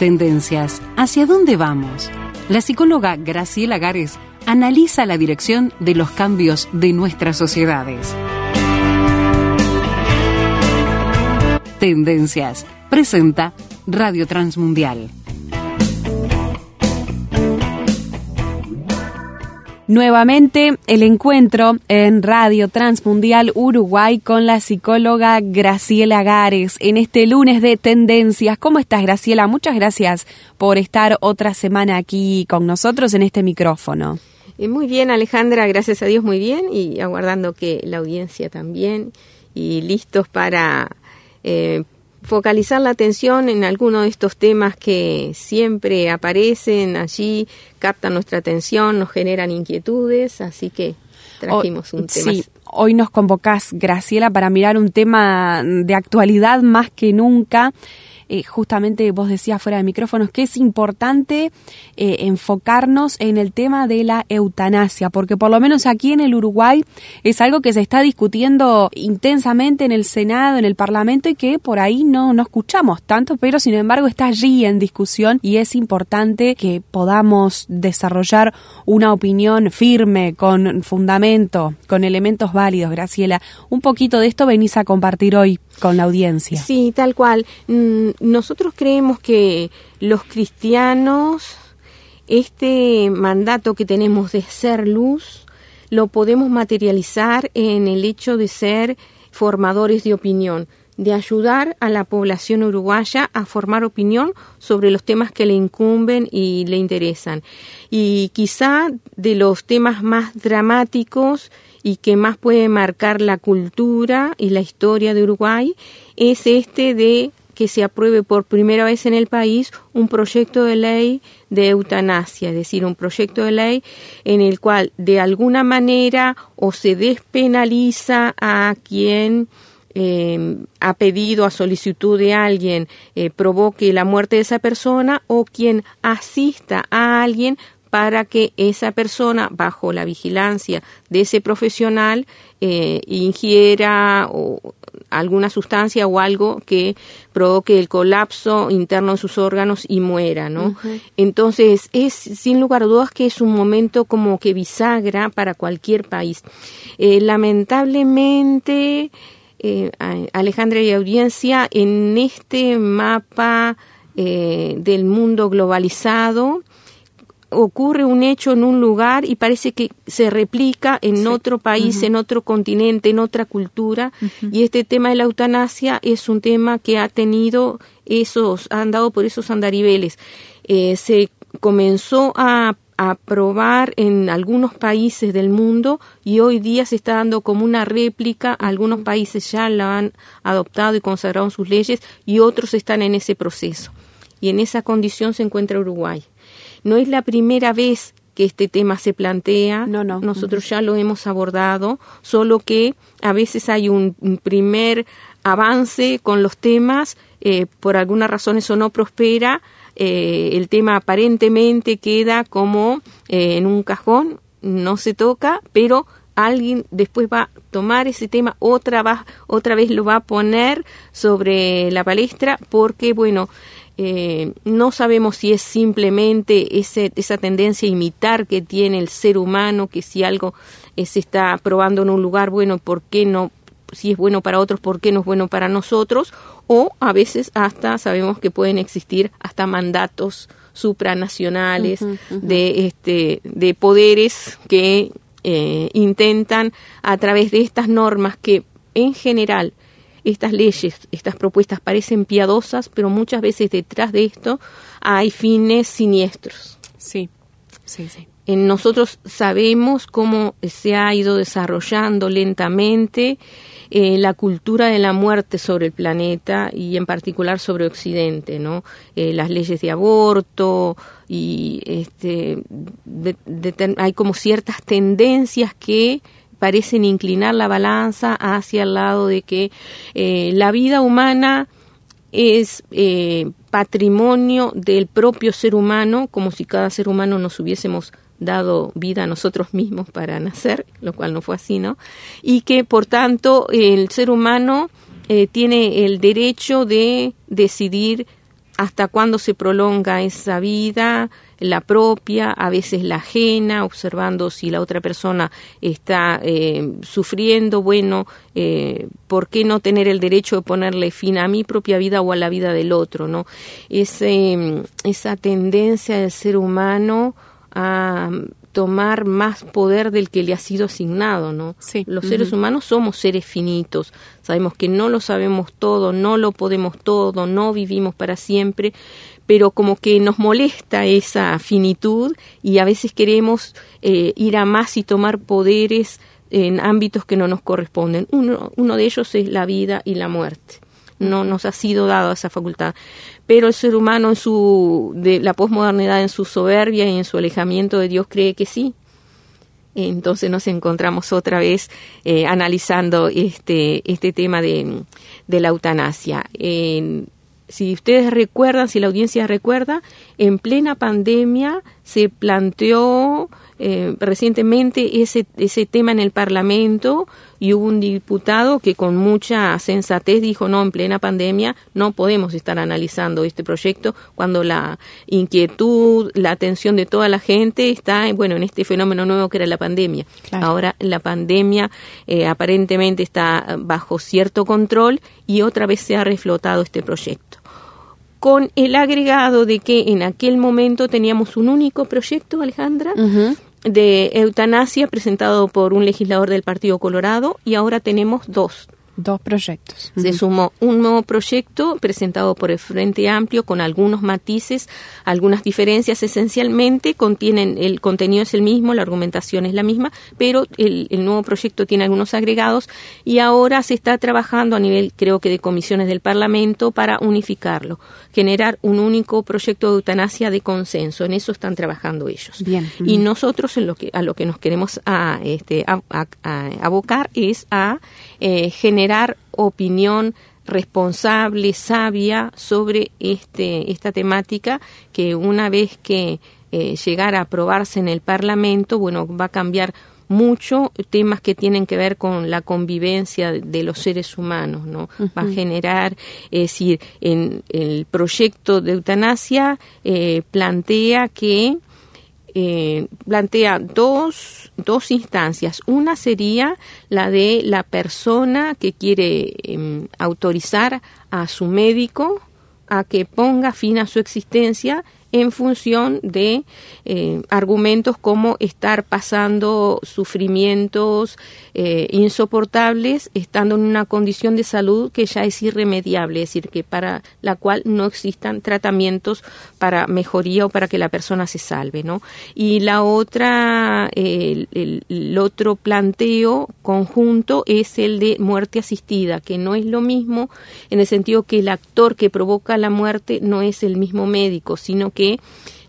Tendencias. ¿Hacia dónde vamos? La psicóloga Graciela Gares analiza la dirección de los cambios de nuestras sociedades. Tendencias. Presenta Radio Transmundial. Nuevamente el encuentro en Radio Transmundial Uruguay con la psicóloga Graciela Gares en este lunes de Tendencias. ¿Cómo estás, Graciela? Muchas gracias por estar otra semana aquí con nosotros en este micrófono. Eh, muy bien, Alejandra, gracias a Dios muy bien y aguardando que la audiencia también y listos para eh, focalizar la atención en alguno de estos temas que siempre aparecen allí, captan nuestra atención, nos generan inquietudes, así que trajimos un tema. Sí, hoy nos convocás, Graciela, para mirar un tema de actualidad más que nunca eh, justamente vos decías fuera de micrófonos que es importante eh, enfocarnos en el tema de la eutanasia, porque por lo menos aquí en el Uruguay es algo que se está discutiendo intensamente en el Senado, en el Parlamento y que por ahí no, no escuchamos tanto, pero sin embargo está allí en discusión y es importante que podamos desarrollar una opinión firme, con fundamento, con elementos válidos. Graciela, un poquito de esto venís a compartir hoy con la audiencia. Sí, tal cual. Mm, nosotros creemos que los cristianos, este mandato que tenemos de ser luz, lo podemos materializar en el hecho de ser formadores de opinión, de ayudar a la población uruguaya a formar opinión sobre los temas que le incumben y le interesan. Y quizá de los temas más dramáticos y que más puede marcar la cultura y la historia de Uruguay es este de que se apruebe por primera vez en el país un proyecto de ley de eutanasia, es decir, un proyecto de ley en el cual de alguna manera o se despenaliza a quien eh, ha pedido a solicitud de alguien eh, provoque la muerte de esa persona o quien asista a alguien para que esa persona, bajo la vigilancia de ese profesional, eh, ingiera alguna sustancia o algo que provoque el colapso interno en sus órganos y muera, ¿no? Entonces, es sin lugar a dudas que es un momento como que bisagra para cualquier país. Eh, lamentablemente, eh, Alejandra y audiencia, en este mapa del mundo globalizado, ocurre un hecho en un lugar y parece que se replica en otro país, en otro continente, en otra cultura. Y este tema de la eutanasia es un tema que ha tenido esos, ha andado por esos andariveles. Eh, se comenzó a aprobar en algunos países del mundo y hoy día se está dando como una réplica. Algunos países ya la han adoptado y consagrado en sus leyes y otros están en ese proceso. Y en esa condición se encuentra Uruguay. No es la primera vez que este tema se plantea. No, no. Nosotros ya lo hemos abordado, solo que a veces hay un, primer avance con los temas, eh, por alguna razón eso no prospera, eh, el tema aparentemente queda como eh, en un cajón, no se toca, pero alguien después va a tomar ese tema, otra, otra vez lo va a poner sobre la palestra, porque, bueno, eh, no sabemos si es simplemente ese, esa tendencia a imitar que tiene el ser humano, que si algo eh, se está probando en un lugar, bueno, ¿por qué no? Si es bueno para otros, ¿por qué no es bueno para nosotros? O a veces hasta sabemos que pueden existir hasta mandatos supranacionales de este de poderes que eh, intentan a través de estas normas que en general estas leyes, estas propuestas parecen piadosas, pero muchas veces detrás de esto hay fines siniestros. Sí, sí, sí. En nosotros sabemos cómo se ha ido desarrollando lentamente eh, la cultura de la muerte sobre el planeta y en particular sobre Occidente, ¿no? Eh, las leyes de aborto y este, hay como ciertas tendencias que parecen inclinar la balanza hacia el lado de que eh, la vida humana es eh, patrimonio del propio ser humano, como si cada ser humano nos hubiésemos dado vida a nosotros mismos para nacer, lo cual no fue así, ¿no? Y que por tanto el ser humano eh, tiene el derecho de decidir hasta cuándo se prolonga esa vida, la propia, a veces la ajena, observando si la otra persona está eh, sufriendo, bueno, eh, ¿por qué no tener el derecho de ponerle fin a mi propia vida o a la vida del otro? ¿no? Ese, esa tendencia del ser humano a tomar más poder del que le ha sido asignado, ¿no? Los seres humanos somos seres finitos, sabemos que no lo sabemos todo, no lo podemos todo, no vivimos para siempre, pero como que nos molesta esa finitud y a veces queremos eh, ir a más y tomar poderes en ámbitos que no nos corresponden. Uno, uno de ellos es la vida y la muerte no nos ha sido dado esa facultad. Pero el ser humano en su, de la posmodernidad, en su soberbia y en su alejamiento de Dios cree que sí. Entonces nos encontramos otra vez eh, analizando este, este tema de, de la eutanasia. Si ustedes recuerdan, si la audiencia recuerda, en plena pandemia se planteó eh, recientemente ese, ese tema en el Parlamento y hubo un diputado que con mucha sensatez dijo, no, en plena pandemia no podemos estar analizando este proyecto cuando la inquietud, la atención de toda la gente está, bueno, en este fenómeno nuevo que era la pandemia. Ahora la pandemia eh, aparentemente está bajo cierto control y otra vez se ha reflotado este proyecto con el agregado de que en aquel momento teníamos un único proyecto, Alejandra, de eutanasia presentado por un legislador del Partido Colorado y ahora tenemos dos. Dos proyectos. Se sumó un nuevo proyecto presentado por el Frente Amplio con algunos matices, algunas diferencias. Esencialmente contienen, el contenido es el mismo, la argumentación es la misma, pero el, el nuevo proyecto tiene algunos agregados y ahora se está trabajando a nivel, creo que de comisiones del Parlamento para unificarlo generar un único proyecto de eutanasia de consenso. En eso están trabajando ellos. Bien. Y nosotros en lo que, a lo que nos queremos a, este, abocar es a eh, generar opinión responsable, sabia sobre este, esta temática que una vez que eh, llegara a aprobarse en el Parlamento, bueno, va a cambiar mucho temas que tienen que ver con la convivencia de los seres humanos, ¿no? Va a generar, es decir, en el proyecto de eutanasia eh, plantea que eh, plantea dos, dos instancias. Una sería la de la persona que quiere em, autorizar a su médico a que ponga fin a su existencia en función de eh, argumentos como estar pasando sufrimientos eh, insoportables estando en una condición de salud que ya es irremediable, es decir, que para la cual no existan tratamientos para mejoría o para que la persona se salve, ¿no? Y la otra, el, el otro planteo conjunto es el de muerte asistida, que no es lo mismo en el sentido que el actor que provoca la muerte no es el mismo médico, sino que que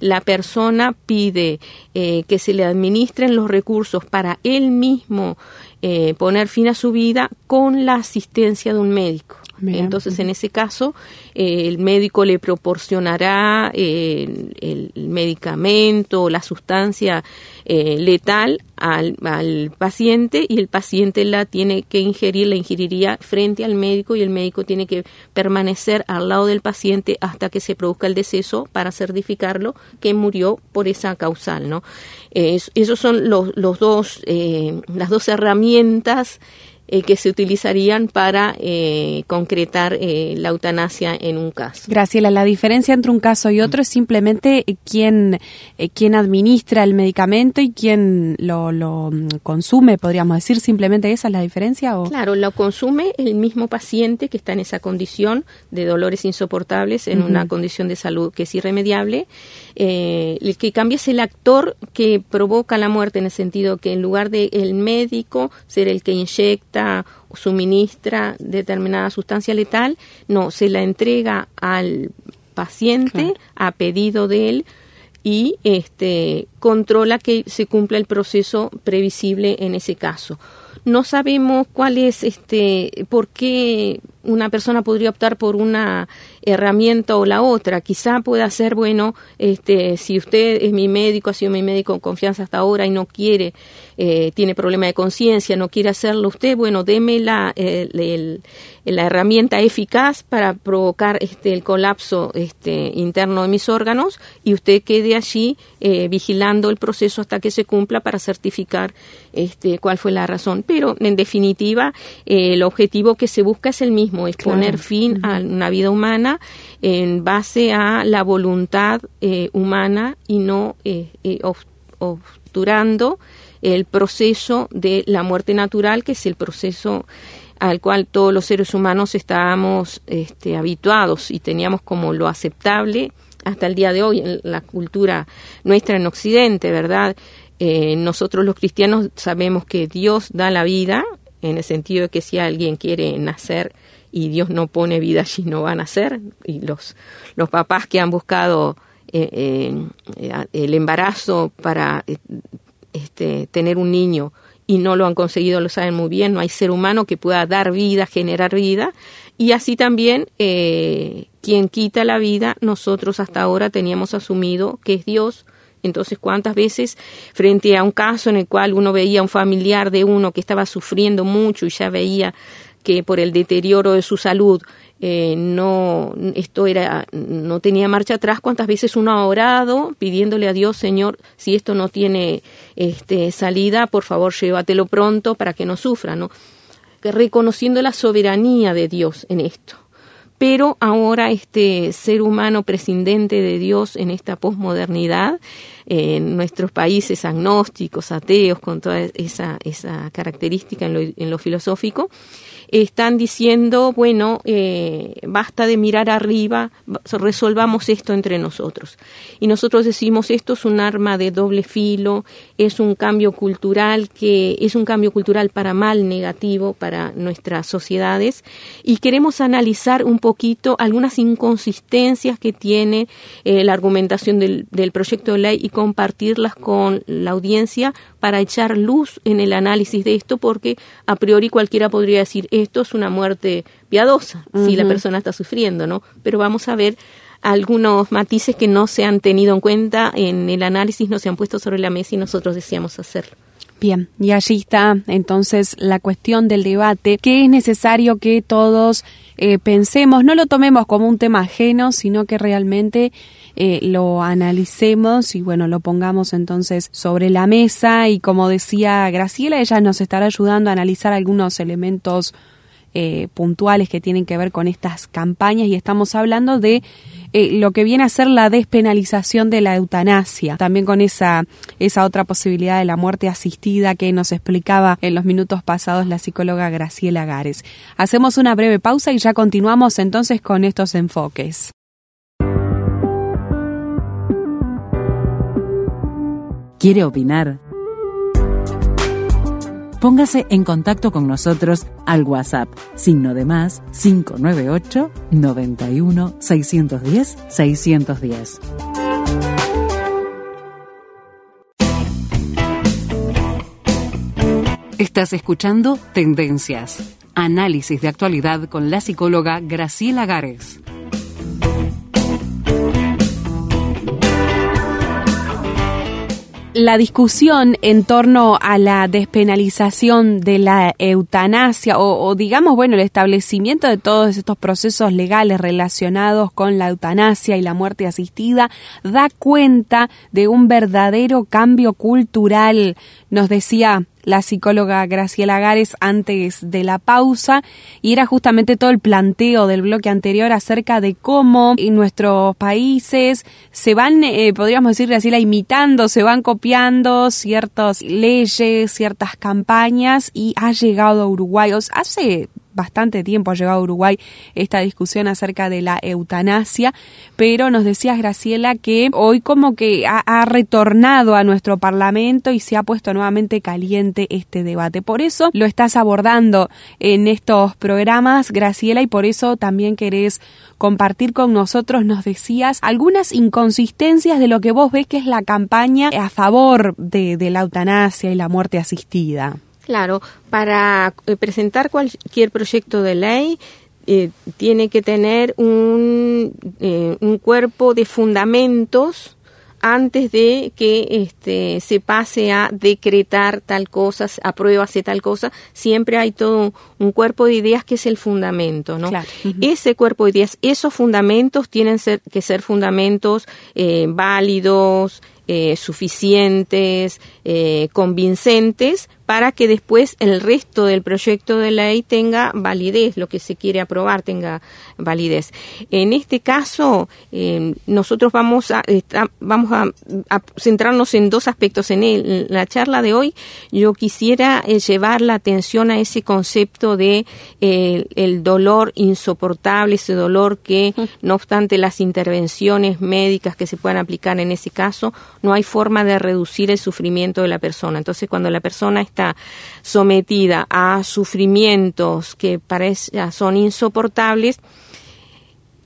la persona pide eh, que se le administren los recursos para él mismo eh, poner fin a su vida con la asistencia de un médico. Entonces, en ese caso, eh, el médico le proporcionará el, el, medicamento, la sustancia eh, letal al, al, paciente y el paciente la tiene que ingerir, la ingeriría frente al médico y el médico tiene que permanecer al lado del paciente hasta que se produzca el deceso para certificarlo que murió por esa causal, ¿no? Eh, esos son los, los dos, eh, las dos herramientas eh, que se utilizarían para eh, concretar eh, la eutanasia en un caso. Graciela, la diferencia entre un caso y otro es simplemente quién, quién administra el medicamento y quién lo, lo, mm, consume, podríamos decir, simplemente esa es la diferencia. ¿o? Claro, lo consume el mismo paciente que está en esa condición de dolores insoportables, en una condición de salud que es irremediable. el que cambia es el actor que provoca la muerte en el sentido que en lugar de el médico ser el que inyecta o suministra determinada sustancia letal, no, se la entrega al paciente a pedido de él y este controla que se cumpla el proceso previsible en ese caso. No sabemos cuál es, este, por qué una persona podría optar por una herramienta o la otra. Quizá pueda ser, bueno, este, si usted es mi médico, ha sido mi médico con confianza hasta ahora y no quiere, eh, tiene problema de conciencia, no quiere hacerlo usted, bueno, deme la, la herramienta eficaz para provocar este, el colapso este, interno de mis órganos y usted quede allí eh, vigilando el proceso hasta que se cumpla para certificar este, cuál fue la razón. Pero, en definitiva, eh, el objetivo que se busca es el mismo es poner fin a una vida humana en base a la voluntad eh, humana y no eh, obturando el proceso de la muerte natural, que es el proceso al cual todos los seres humanos estábamos este, habituados y teníamos como lo aceptable hasta el día de hoy en la cultura nuestra en Occidente, ¿verdad? nosotros los cristianos sabemos que Dios da la vida, en el sentido de que si alguien quiere nacer y Dios no pone vida allí, no van a ser. Y los, los papás que han buscado eh, eh, el embarazo para eh, este, tener un niño y no lo han conseguido, lo saben muy bien, no hay ser humano que pueda dar vida, generar vida. Y así también, quien quita la vida, nosotros hasta ahora teníamos asumido que es Dios, entonces, ¿cuántas veces frente a un caso en el cual uno veía a un familiar de uno que estaba sufriendo mucho y ya veía que por el deterioro de su salud eh, no esto era no tenía marcha atrás cuántas veces uno ha orado pidiéndole a Dios Señor si esto no tiene este salida por favor llévatelo pronto para que no sufra no reconociendo la soberanía de Dios en esto. Pero ahora este ser humano prescindente de Dios en esta posmodernidad en nuestros países agnósticos ateos con toda esa esa característica en lo, en lo filosófico están diciendo, bueno, eh, basta de mirar arriba, resolvamos esto entre nosotros. Y nosotros decimos, esto es un arma de doble filo, es un cambio cultural que es un cambio cultural para mal negativo para nuestras sociedades y queremos analizar un poquito algunas inconsistencias que tiene eh, la argumentación del, del proyecto de ley y compartirlas con la audiencia para echar luz en el análisis de esto porque a priori cualquiera podría decir esto es una muerte piadosa si la persona está sufriendo, ¿no? Pero vamos a ver algunos matices que no se han tenido en cuenta en el análisis, no se han puesto sobre la mesa y nosotros deseamos hacerlo. Bien, y allí está entonces la cuestión del debate, que es necesario que todos eh, pensemos, no lo tomemos como un tema ajeno, sino que realmente eh, lo analicemos y bueno, lo pongamos entonces sobre la mesa y como decía Graciela, ella nos estará ayudando a analizar algunos elementos eh, puntuales que tienen que ver con estas campañas y estamos hablando de eh, lo que viene a ser la despenalización de la eutanasia, también con esa, esa otra posibilidad de la muerte asistida que nos explicaba en los minutos pasados la psicóloga Graciela Gares. Hacemos una breve pausa y ya continuamos entonces con estos enfoques. ¿Quiere opinar? Póngase en contacto con nosotros al WhatsApp, signo de más 598 91 610 610. Estás escuchando Tendencias, análisis de actualidad con la psicóloga Graciela Gares. La discusión en torno a la despenalización de la eutanasia o, digamos, bueno, el establecimiento de todos estos procesos legales relacionados con la eutanasia y la muerte asistida da cuenta de un verdadero cambio cultural, nos decía la psicóloga Graciela Gares antes de la pausa y era justamente todo el planteo del bloque anterior acerca de cómo en nuestros países se van, eh, podríamos decirle así, la imitando, se van copiando ciertas leyes, ciertas campañas y ha llegado a Uruguay. hace bastante tiempo ha llegado a Uruguay esta discusión acerca de la eutanasia, pero nos decías, Graciela, que hoy como que ha, retornado a nuestro Parlamento y se ha puesto nuevamente caliente este debate. Por eso lo estás abordando en estos programas, Graciela, y por eso también querés compartir con nosotros, nos decías, algunas inconsistencias de lo que vos ves que es la campaña a favor de, de la eutanasia y la muerte asistida. Claro, para eh, presentar cualquier proyecto de ley eh, tiene que tener un, eh, un cuerpo de fundamentos antes de que este, se pase a decretar tal cosa, apruébase tal cosa, siempre hay todo un cuerpo de ideas que es el fundamento, ¿no? Ese cuerpo de ideas, esos fundamentos tienen ser, que ser fundamentos eh, válidos, suficientes, convincentes, para que después el resto del proyecto de ley tenga validez, lo que se quiere aprobar tenga validez. En este caso, eh, nosotros vamos a, vamos a, centrarnos en dos aspectos. En, la charla de hoy, yo quisiera llevar la atención a ese concepto de el dolor insoportable, ese dolor que, no obstante las intervenciones médicas que se puedan aplicar en ese caso, no hay forma de reducir el sufrimiento de la persona. Entonces, cuando la persona está sometida a sufrimientos que para son insoportables,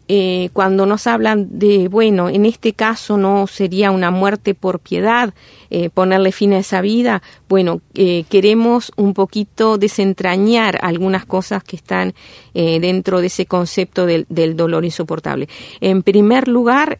eh, cuando nos hablan de, bueno, en este caso no sería una muerte por piedad, eh, ponerle fin a esa vida, bueno, eh, queremos un poquito desentrañar algunas cosas que están dentro de ese concepto del, del, dolor insoportable. En primer lugar,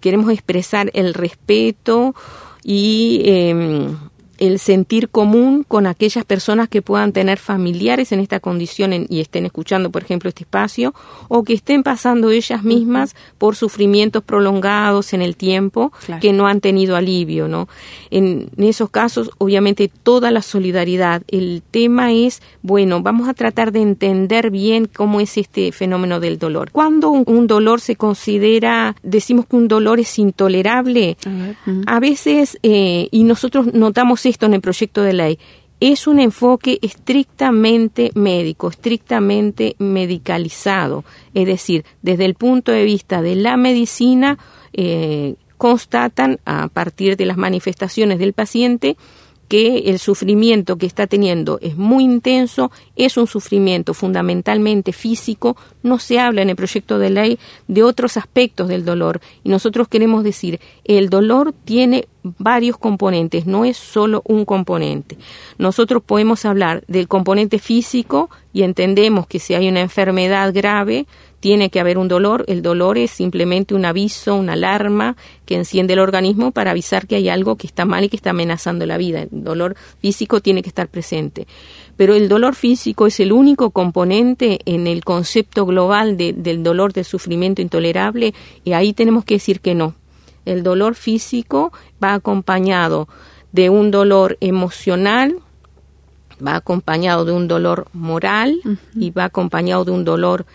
queremos expresar el respeto y em, el sentir común con aquellas personas que puedan tener familiares en esta condición y estén escuchando, por ejemplo, este espacio, o que estén pasando ellas mismas por sufrimientos prolongados en el tiempo que no han tenido alivio, ¿no? En, esos casos, obviamente, toda la solidaridad. El tema es, bueno, vamos a tratar de entender bien cómo es este fenómeno del dolor. Cuando un, dolor se considera, decimos que un dolor es intolerable, a, veces, eh, y nosotros notamos esto en el proyecto de ley, es un enfoque estrictamente médico, estrictamente medicalizado. Es decir, desde el punto de vista de la medicina, eh, constatan a partir de las manifestaciones del paciente que el sufrimiento que está teniendo es muy intenso, es un sufrimiento fundamentalmente físico, no se habla en el proyecto de ley de otros aspectos del dolor y nosotros queremos decir, el dolor tiene varios componentes, no es solo un componente. Nosotros podemos hablar del componente físico y entendemos que si hay una enfermedad grave, tiene que haber un dolor. El dolor es simplemente un aviso, una alarma que enciende el organismo para avisar que hay algo que está mal y que está amenazando la vida. El dolor físico tiene que estar presente. Pero el dolor físico es el único componente en el concepto global del dolor, del sufrimiento intolerable, y ahí tenemos que decir que no. El dolor físico va acompañado de un dolor emocional, va acompañado de un dolor moral y va acompañado de un dolor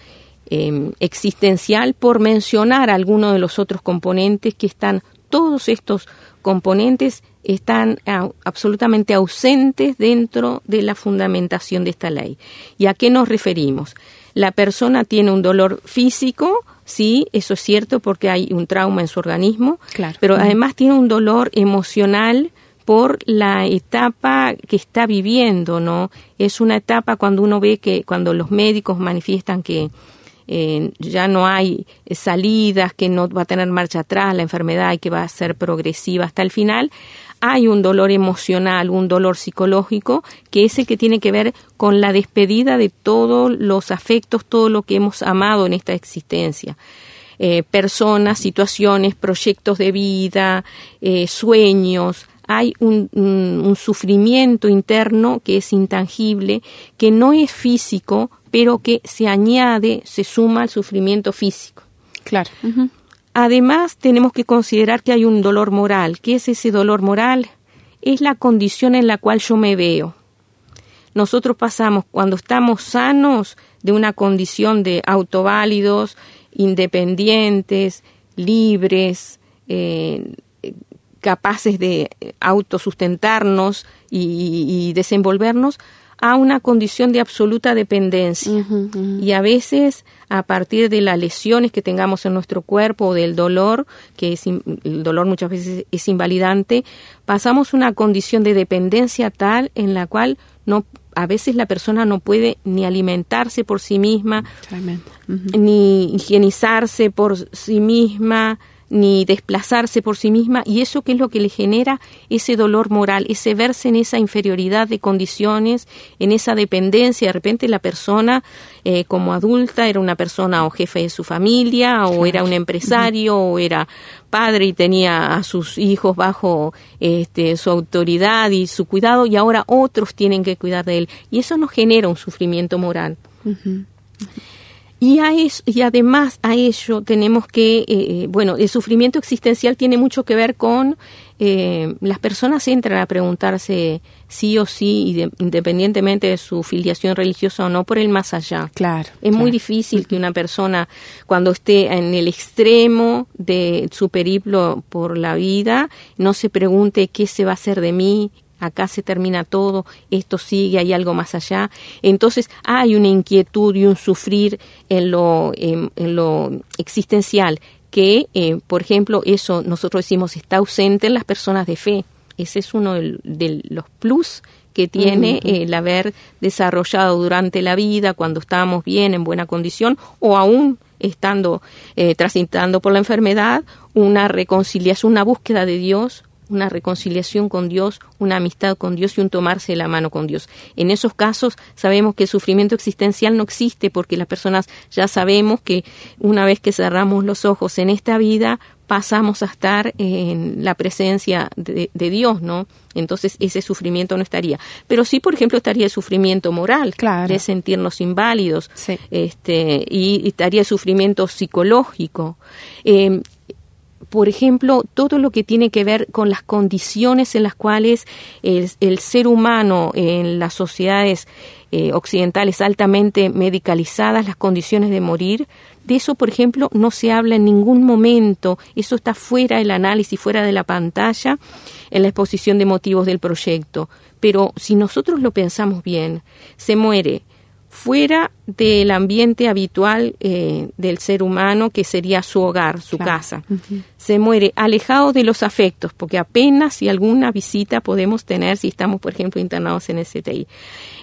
Em, existencial, por mencionar algunos de los otros componentes que están, todos estos componentes están absolutamente ausentes dentro de la fundamentación de esta ley. ¿Y a qué nos referimos? La persona tiene un dolor físico, sí, eso es cierto porque hay un trauma en su organismo, pero además tiene un dolor emocional por la etapa que está viviendo, ¿no? Es una etapa cuando uno ve que cuando los médicos manifiestan que eh, ya no hay salidas, que no va a tener marcha atrás la enfermedad y que va a ser progresiva hasta el final, hay un dolor emocional, un dolor psicológico, que es el que tiene que ver con la despedida de todos los afectos, todo lo que hemos amado en esta existencia. Eh, personas, situaciones, proyectos de vida, eh, sueños, hay un, un, sufrimiento interno que es intangible, que no es físico, pero que se añade, se suma al sufrimiento físico. Claro. Además, tenemos que considerar que hay un dolor moral. ¿Qué es ese dolor moral? Es la condición en la cual yo me veo. Nosotros pasamos, cuando estamos sanos, de una condición de autoválidos, independientes, libres, eh, capaces de autosustentarnos y, y desenvolvernos, a una condición de absoluta dependencia. Y a veces, a partir de las lesiones que tengamos en nuestro cuerpo o del dolor, que es, el dolor muchas veces es invalidante, pasamos una condición de dependencia tal en la cual no a veces la persona no puede ni alimentarse por sí misma, ni higienizarse por sí misma, ni desplazarse por sí misma y eso que es lo que le genera ese dolor moral, ese verse en esa inferioridad de condiciones, en esa dependencia. De repente la persona eh, como adulta era una persona o jefe de su familia o era un empresario o era padre y tenía a sus hijos bajo este, su autoridad y su cuidado y ahora otros tienen que cuidar de él y eso nos genera un sufrimiento moral. Y, a y además a ello tenemos que, eh, eh, bueno, el sufrimiento existencial tiene mucho que ver con eh, las personas entran a preguntarse sí o sí, independientemente de su filiación religiosa o no, por el más allá. Claro. Es muy difícil que una persona, cuando esté en el extremo de su periplo por la vida, no se pregunte qué se va a hacer de mí, acá se termina todo, esto sigue, hay algo más allá. Entonces hay una inquietud y un sufrir en lo, en, lo existencial que, eh, por ejemplo, eso nosotros decimos está ausente en las personas de fe. Ese es uno de, los plus que tiene el haber desarrollado durante la vida, cuando estábamos bien, en buena condición, o aún estando eh, transitando por la enfermedad, una reconciliación, una búsqueda de Dios, una reconciliación con Dios, una amistad con Dios y un tomarse la mano con Dios. En esos casos sabemos que el sufrimiento existencial no existe porque las personas ya sabemos que una vez que cerramos los ojos en esta vida pasamos a estar en la presencia de, Dios, ¿no? Entonces ese sufrimiento no estaría. Pero sí, por ejemplo, estaría el sufrimiento moral, de sentirnos inválidos, este, y, estaría el sufrimiento psicológico. Eh, por ejemplo, todo lo que tiene que ver con las condiciones en las cuales el, ser humano en las sociedades eh, occidentales altamente medicalizadas, las condiciones de morir, de eso, por ejemplo, no se habla en ningún momento, eso está fuera del análisis, fuera de la pantalla, en la exposición de motivos del proyecto. Pero si nosotros lo pensamos bien, se muere fuera del ambiente habitual eh, del ser humano que sería su hogar, su casa. Se muere alejado de los afectos, porque apenas si alguna visita podemos tener si estamos, por ejemplo, internados en el CTI.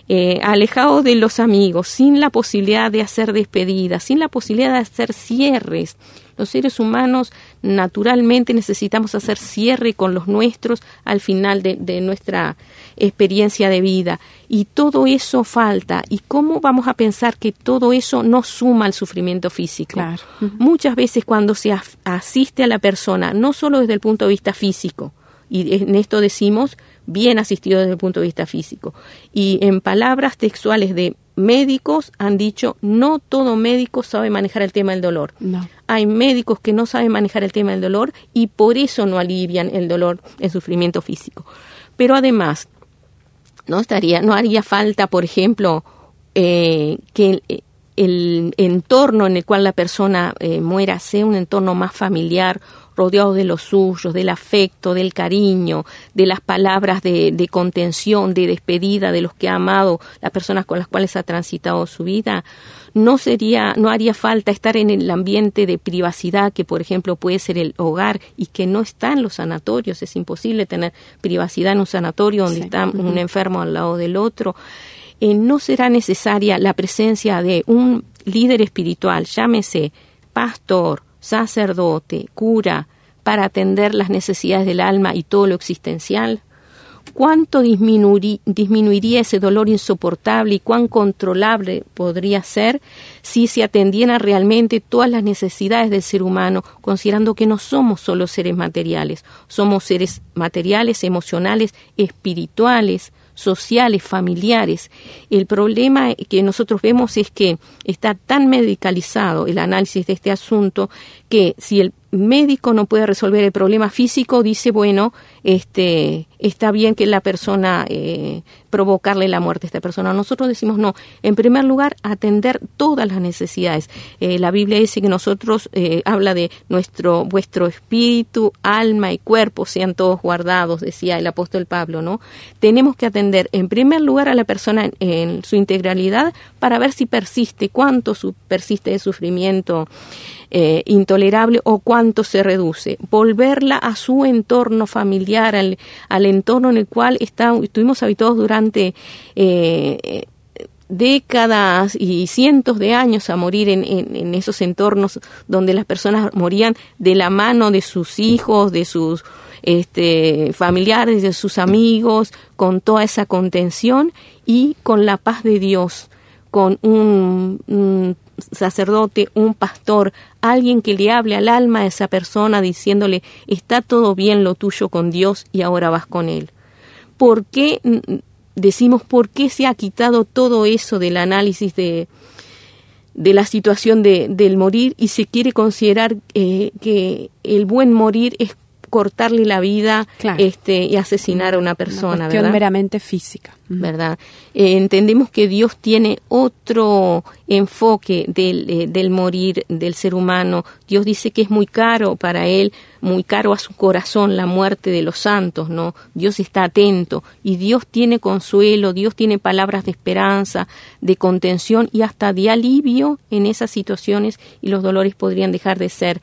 Eh, alejado de los amigos, sin la posibilidad de hacer despedidas, sin la posibilidad de hacer cierres. Los seres humanos naturalmente necesitamos hacer cierre con los nuestros al final de nuestra experiencia de vida. Y todo eso falta. ¿Y cómo vamos a pensar que todo eso no suma al sufrimiento físico? Muchas veces cuando se asiste a la persona, no solo desde el punto de vista físico, y en esto decimos bien asistido desde el punto de vista físico, y en palabras textuales de médicos han dicho no todo médico sabe manejar el tema del dolor. Hay médicos que no saben manejar el tema del dolor y por eso no alivian el dolor, el sufrimiento físico. Pero además, no estaría, no haría falta, por ejemplo, eh, que el, entorno en el cual la persona eh, muera sea un entorno más familiar, rodeado de los suyos, del afecto, del cariño, de las palabras de, de, contención, de despedida de los que ha amado, las personas con las cuales ha transitado su vida, no sería, no haría falta estar en el ambiente de privacidad que, por ejemplo, puede ser el hogar y que no está en los sanatorios. Es imposible tener privacidad en un sanatorio donde está un enfermo al lado del otro. Eh, no será necesaria la presencia de un líder espiritual, llámese pastor, sacerdote, cura, para atender las necesidades del alma y todo lo existencial cuánto disminuiría ese dolor insoportable y cuán controlable podría ser si se atendieran realmente todas las necesidades del ser humano, considerando que no somos solo seres materiales, somos seres materiales, emocionales, espirituales, sociales, familiares. El problema que nosotros vemos es que está tan medicalizado el análisis de este asunto que si el médico no puede resolver el problema físico, dice, bueno, este, está bien que la persona eh, provocarle la muerte a esta persona. Nosotros decimos no. En primer lugar, atender todas las necesidades. Eh, la Biblia dice que nosotros eh, habla de nuestro, vuestro espíritu, alma y cuerpo sean todos guardados, decía el apóstol Pablo, ¿no? Tenemos que atender en primer lugar a la persona en, su integralidad para ver si persiste, cuánto su, persiste de sufrimiento eh, intolerable o cuánto se reduce. Volverla a su entorno familiar, al, al entorno en el cual está, estuvimos habituados durante eh, décadas y cientos de años a morir en, en, esos entornos donde las personas morían de la mano de sus hijos, de sus este, familiares, de sus amigos, con toda esa contención y con la paz de Dios, con un sacerdote, un pastor, alguien que le hable al alma a esa persona diciéndole, está todo bien lo tuyo con Dios y ahora vas con Él. ¿Por qué decimos por qué se ha quitado todo eso del análisis de, de la situación de, del morir y se quiere considerar eh, que el buen morir es cortarle la vida este, y asesinar a una persona, una meramente física. ¿Verdad? Eh, entendemos que Dios tiene otro enfoque del, eh, del morir del ser humano. Dios dice que es muy caro para él, muy caro a su corazón la muerte de los santos, ¿no? Dios está atento y Dios tiene consuelo, Dios tiene palabras de esperanza, de contención y hasta de alivio en esas situaciones y los dolores podrían dejar de ser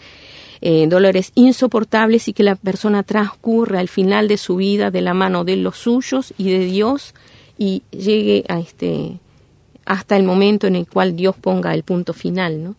eh, dolores insoportables y que la persona transcurra al final de su vida de la mano de los suyos y de Dios y llegue a este hasta el momento en el cual Dios ponga el punto final, ¿no?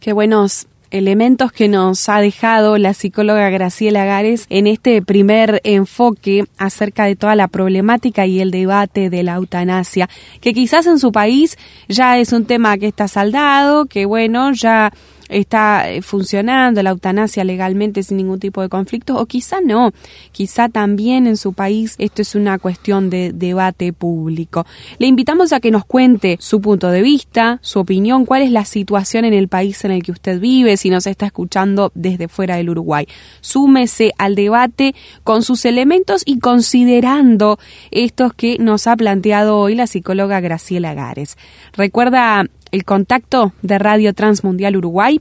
Qué buenos elementos que nos ha dejado la psicóloga Graciela Gares en este primer enfoque acerca de toda la problemática y el debate de la eutanasia, que quizás en su país ya es un tema que está saldado, que bueno, ya está eh, funcionando la eutanasia legalmente sin ningún tipo de conflictos o quizá no, quizá también en su país esto es una cuestión de debate público. Le invitamos a que nos cuente su punto de vista, su opinión, cuál es la situación en el país en el que usted vive, si nos está escuchando desde fuera del Uruguay. Súmese al debate con sus elementos y considerando estos que nos ha planteado hoy la psicóloga Graciela Gares. Recuerda el contacto de Radio Transmundial Uruguay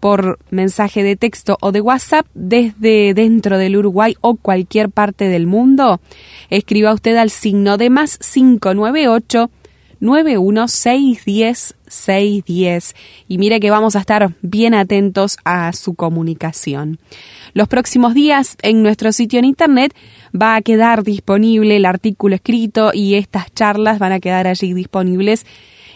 por mensaje de texto o de WhatsApp desde dentro del Uruguay o cualquier parte del mundo. Escriba usted al signo de más 598 91610 610 y mire que vamos a estar bien atentos a su comunicación. Los próximos días en nuestro sitio en internet va a quedar disponible el artículo escrito y estas charlas van a quedar allí disponibles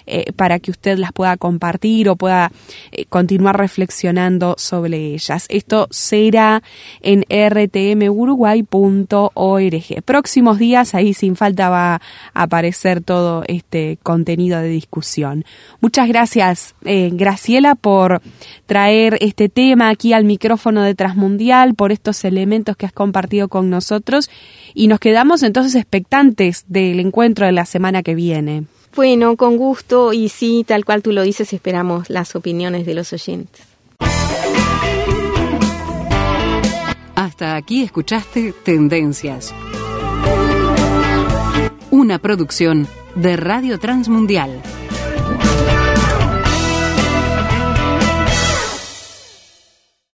eh, para que usted las pueda compartir o pueda eh, continuar reflexionando sobre ellas. Esto será en rtmuruguay.org. Próximos días, ahí sin falta va a aparecer todo este contenido de discusión. Muchas gracias, eh, Graciela, por traer este tema aquí al micrófono de Transmundial, por estos elementos que has compartido con nosotros y nos quedamos entonces expectantes del encuentro de la semana que viene. Bueno, con gusto y sí, tal cual tú lo dices, esperamos las opiniones de los oyentes. Hasta aquí escuchaste Tendencias. Una producción de Radio Transmundial.